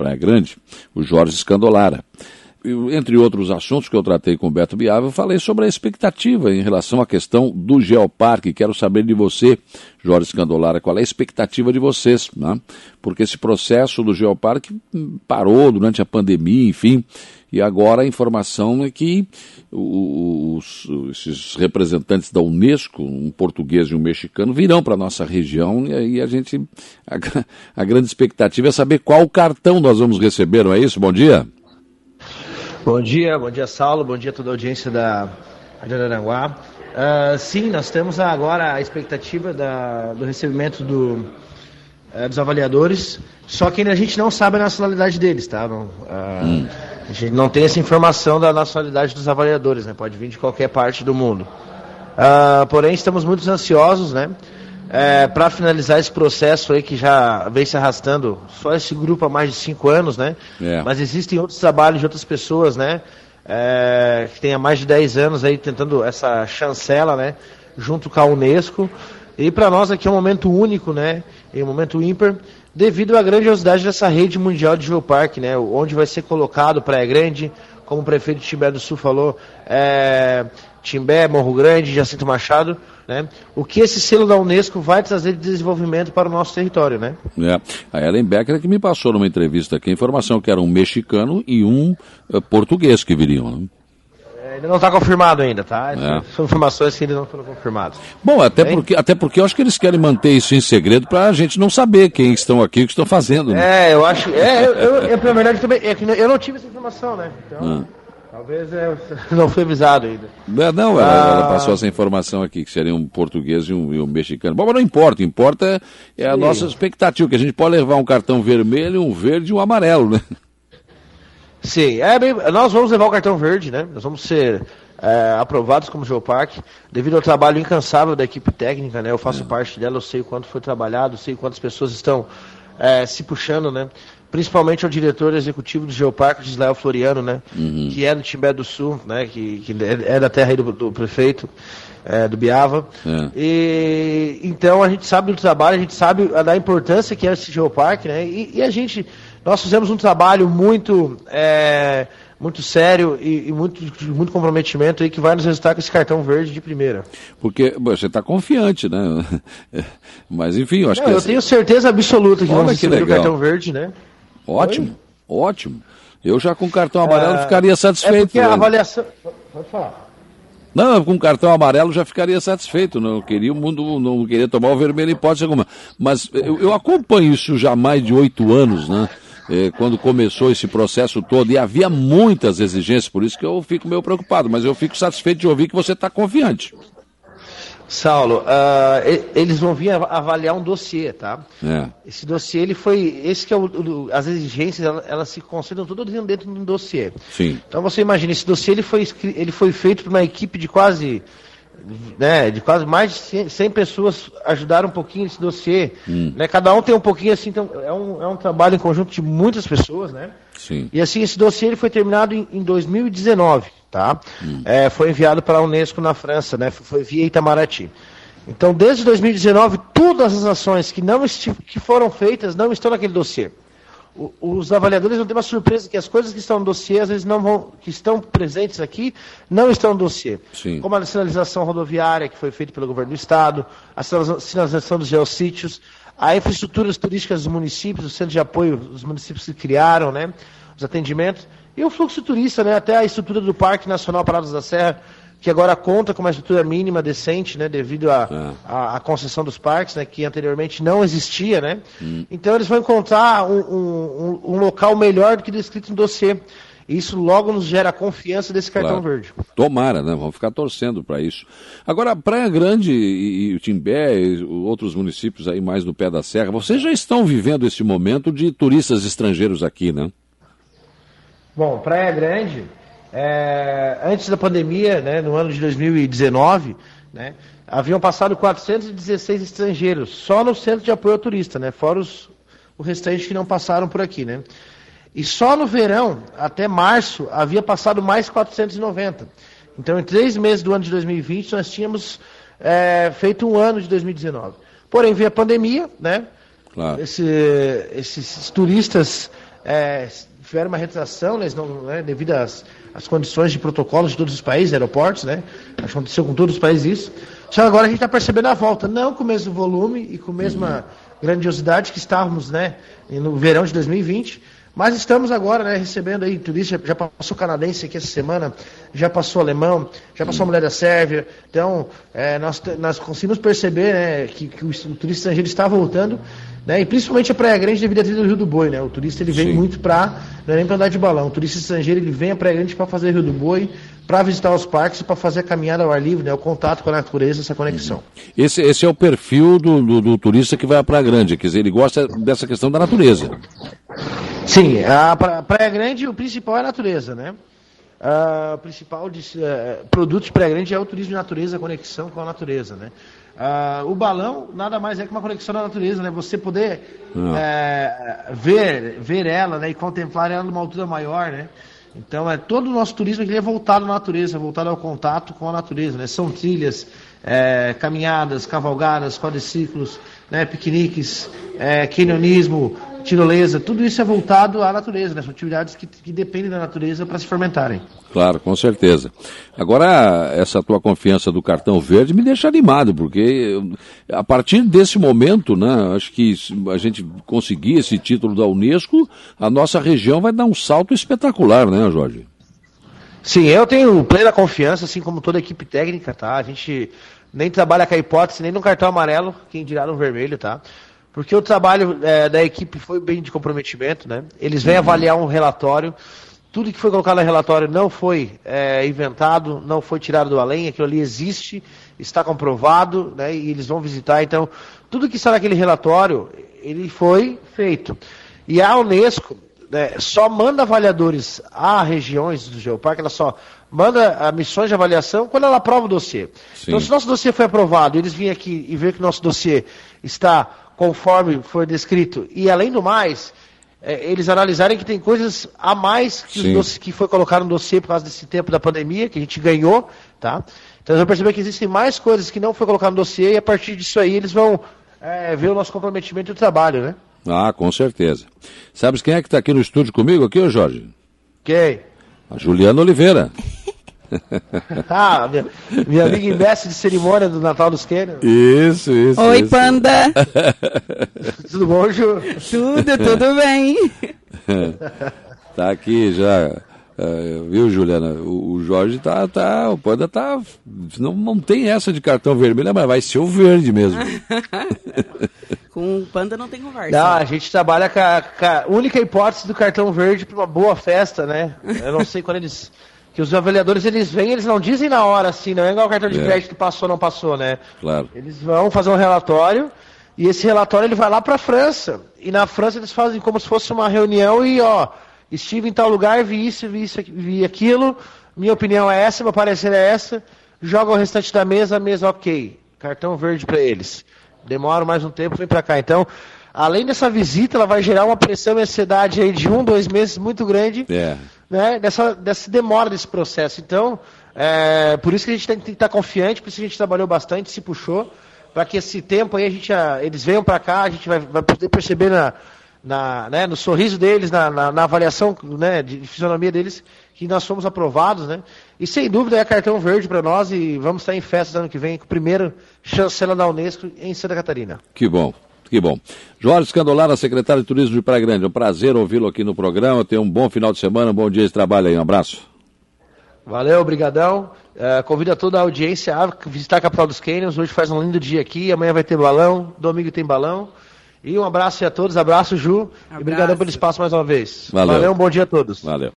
Praia Grande, o Jorge Escandolara entre outros assuntos que eu tratei com o Beto Biava, eu falei sobre a expectativa em relação à questão do Geoparque. Quero saber de você, Jorge Escandolara, qual é a expectativa de vocês, né? porque esse processo do Geoparque parou durante a pandemia, enfim, e agora a informação é que os, esses representantes da Unesco, um português e um mexicano, virão para a nossa região e aí a gente. A, a grande expectativa é saber qual cartão nós vamos receber, não é isso? Bom dia. Bom dia, bom dia Saulo, bom dia a toda a audiência da Rádio Aranguá. Uh, sim, nós temos agora a expectativa da, do recebimento do, uh, dos avaliadores, só que ainda a gente não sabe a nacionalidade deles, tá? Não, uh. A gente não tem essa informação da nacionalidade dos avaliadores, né? Pode vir de qualquer parte do mundo. porém, estamos muito ansiosos, né? É, para finalizar esse processo aí que já vem se arrastando, só esse grupo há mais de cinco anos, né? É. Mas existem outros trabalhos de outras pessoas, né? É, que tem há mais de dez anos aí tentando essa chancela, né? Junto com a Unesco. E para nós aqui é um momento único, né? E um momento ímpar, devido à grandiosidade dessa rede mundial de geoparque, né? Onde vai ser colocado Praia Grande, como o prefeito de Timbé do Sul falou, é, Timbé, Morro Grande, Jacinto Machado, né? O que esse selo da Unesco vai trazer de desenvolvimento para o nosso território, né? É. A Ellen Becker é que me passou numa entrevista aqui a informação que era um mexicano e um uh, português que viriam, né? É, ainda não está confirmado ainda, tá? É. São informações que ainda não foram confirmadas. Bom, até porque, até porque eu acho que eles querem manter isso em segredo para a gente não saber quem estão aqui, o que estão fazendo. Né? É, eu acho. É, eu, eu, eu, na verdade, também. É eu não tive essa informação, né? Então. Ah. Talvez é, não foi avisado ainda. Não, não ela, ah. ela, passou essa informação aqui, que seria um português e um, e um mexicano. Bom, mas não importa, importa é a Sim. nossa expectativa, que a gente pode levar um cartão vermelho, um verde e um amarelo, né? Sim, é bem, nós vamos levar o cartão verde, né? Nós vamos ser é, aprovados como Geoparque, devido ao trabalho incansável da equipe técnica, né? Eu faço é. parte dela, eu sei o quanto foi trabalhado, sei quantas pessoas estão é, se puxando, né? Principalmente ao diretor executivo do Geoparque, Gislael Floriano, né? Uhum. Que é do Timbé do Sul, né? Que, que é da terra do, do prefeito. É, do Biava. É. E, então a gente sabe do trabalho, a gente sabe da importância que é esse geoparque, né? E, e a gente, nós fizemos um trabalho muito, é, muito sério e, e, muito, muito comprometimento aí que vai nos resultar com esse cartão verde de primeira. Porque você está confiante, né? Mas enfim, eu acho Não, que. Eu tenho certeza absoluta que Olha vamos receber o cartão verde, né? Ótimo, Oi? ótimo. Eu já com cartão amarelo é... ficaria satisfeito. É porque a avaliação. Pode falar. Não, com cartão amarelo já ficaria satisfeito. Não queria o mundo, não queria tomar o vermelho em hipótese alguma. Mas eu, eu acompanho isso já há mais de oito anos, né? É, quando começou esse processo todo, e havia muitas exigências, por isso que eu fico meio preocupado, mas eu fico satisfeito de ouvir que você está confiante. Saulo, uh, eles vão vir avaliar um dossiê, tá? É. Esse dossiê, ele foi, esse que é o, o as exigências, elas, elas, se concentram tudo dentro de um dossiê. Sim. Então você imagina, esse dossiê ele foi, ele foi feito por uma equipe de quase, né, de quase mais de 100, 100 pessoas ajudaram um pouquinho esse dossiê. Hum. Né? Cada um tem um pouquinho assim, então é um, é um trabalho em conjunto de muitas pessoas, né? Sim. E assim, esse dossiê ele foi terminado em, em 2019 tá? Hum. É, foi enviado para a Unesco na França, né? Foi via Itamaraty. Então, desde 2019, todas as ações que não que foram feitas não estão naquele dossiê. O, os avaliadores vão ter uma surpresa que as coisas que estão no dossiê, às vezes não vão, que estão presentes aqui, não estão no dossiê. Sim. Como a sinalização rodoviária que foi feita pelo governo do estado, a sinalização dos geossítios, a infraestruturas turísticas dos municípios, o centro de apoio dos municípios que criaram, né? Os atendimentos. E o fluxo turista, né? Até a estrutura do Parque Nacional Paradas da Serra, que agora conta com uma estrutura mínima decente, né? Devido à é. concessão dos parques, né? Que anteriormente não existia, né? Hum. Então eles vão encontrar um, um, um, local melhor do que descrito no dossiê. Isso logo nos gera confiança desse cartão claro. verde. Tomara, né? Vamos ficar torcendo para isso. Agora, Praia Grande e, o Timbé e outros municípios aí mais no pé da serra, vocês já estão vivendo esse momento de turistas estrangeiros aqui, né? Bom, Praia Grande, é, antes da pandemia, né, no ano de 2019, né, haviam passado 416 estrangeiros só no centro de apoio ao turista, né, fora os, o restante que não passaram por aqui, né. E só no verão, até março, havia passado mais 490. Então, em três meses do ano de 2020, nós tínhamos é, feito um ano de 2019. Porém, veio a pandemia, né? Claro. Esse, esses turistas é, tiveram uma retração, né, né, devido às, às, condições de protocolos de todos os países, aeroportos, né? Acho que aconteceu com todos os países isso. Só agora a gente está percebendo a volta, não com o mesmo volume e com a mesma grandiosidade que estávamos né, no verão de 2020, mas estamos agora né, recebendo aí turistas, já passou canadense aqui essa semana, já passou alemão, já passou a mulher da Sérvia. Então, é, nós, nós conseguimos perceber né, que, que, o turista estrangeiro está voltando, né, e principalmente a Praia Grande devido à trilha do Rio do Boi. Né, o turista ele vem Sim. muito para, não é nem para andar de balão, o turista estrangeiro ele vem à Praia Grande para fazer Rio do Boi, para visitar os parques e para fazer a caminhada ao ar livre, né, o contato com a natureza, essa conexão. Esse, esse é o perfil do, do, do turista que vai à Praia Grande, quer dizer, ele gosta dessa questão da natureza. Sim, a Praia Grande, o principal é a natureza, né? Uh, o principal de, uh, produto de Praia Grande é o turismo de natureza, a conexão com a natureza, né? Uh, o balão nada mais é que uma conexão da natureza, né? Você poder uh, ver, ver ela né? e contemplar ela numa altura maior, né? Então é todo o nosso turismo aqui é voltado à natureza, voltado ao contato com a natureza, né? São trilhas, é, caminhadas, cavalgadas, quadriciclos, né? piqueniques, é, canyonismo, tirolesa, tudo isso é voltado à natureza, né? São atividades que, que dependem da natureza para se fermentarem. Claro, com certeza. Agora, essa tua confiança do cartão verde me deixa animado, porque a partir desse momento, né, acho que a gente conseguir esse título da Unesco, a nossa região vai dar um salto espetacular, né, Jorge? Sim, eu tenho plena confiança, assim como toda a equipe técnica, tá? A gente nem trabalha com a hipótese, nem no cartão amarelo, quem dirá no vermelho, tá? Porque o trabalho é, da equipe foi bem de comprometimento, né? Eles vêm avaliar um relatório. Tudo que foi colocado no relatório não foi é, inventado, não foi tirado do além, aquilo ali existe, está comprovado, né? E eles vão visitar. Então, tudo que está naquele relatório, ele foi feito. E a Unesco né, só manda avaliadores a regiões do Geoparque, ela só manda missões de avaliação quando ela aprova o dossiê. Sim. Então, se o nosso dossiê foi aprovado, eles vêm aqui e ver que o nosso dossiê está conforme foi descrito. E além do mais, é, eles analisarem que tem coisas a mais que, doce, que foi colocado no dossiê por causa desse tempo da pandemia, que a gente ganhou, tá? Então eles vão perceber que existem mais coisas que não foi colocado no dossiê e a partir disso aí eles vão é, ver o nosso comprometimento e o trabalho, né? Ah, com certeza. Sabes quem é que está aqui no estúdio comigo aqui, ô Jorge? Quem? A Juliana Oliveira. ah, minha, minha amiga mestre de cerimônia do Natal dos Quênios. Isso, isso. Oi, isso. Panda. tudo bom, Ju? Tudo, tudo bem. tá aqui já. Uh, viu, Juliana? O, o, Jorge tá, tá. O Panda tá. Não, não tem essa de cartão vermelho, mas vai ser o verde mesmo. com o Panda não tem conversa. Não, a gente trabalha com a, com a única hipótese do cartão verde para uma boa festa, né? Eu não sei quando eles que os avaliadores eles vêm, eles não dizem na hora assim, não é igual o cartão de é. crédito que passou ou não passou, né? Claro. Eles vão fazer um relatório e esse relatório ele vai lá para a França. E na França eles fazem como se fosse uma reunião e ó, estive em tal lugar, vi isso, vi isso, vi aquilo, minha opinião é essa, meu parecer é essa, joga o restante da mesa, a mesa ok, cartão verde para eles. Demora mais um tempo, vem para cá. Então, além dessa visita, ela vai gerar uma pressão e ansiedade aí de um, dois meses muito grande. É né, dessa, dessa demora desse processo. Então, é, por isso que a gente tem que estar confiante, por isso que a gente trabalhou bastante, se puxou, para que esse tempo aí a gente, eles venham para cá, a gente vai, vai poder perceber na, na, né, no sorriso deles, na, na, na avaliação né, de, de fisionomia deles, que nós fomos aprovados, né? E sem dúvida é cartão verde para nós e vamos estar em festas ano que vem com o primeiro chancela da Unesco em Santa Catarina. Que bom. Que bom. Jorge Escandolara, secretário de Turismo de Praia Grande. É um prazer ouvi-lo aqui no programa. Tenha um bom final de semana, um bom dia de trabalho aí. Um abraço. Valeu, obrigadão. Uh, convido a toda a audiência a visitar a capital dos Canyons. Hoje faz um lindo dia aqui, amanhã vai ter balão, domingo tem balão. E um abraço a todos, abraço Ju, abraço. e obrigadão pelo espaço mais uma vez. Valeu. Valeu, um bom dia a todos. Valeu.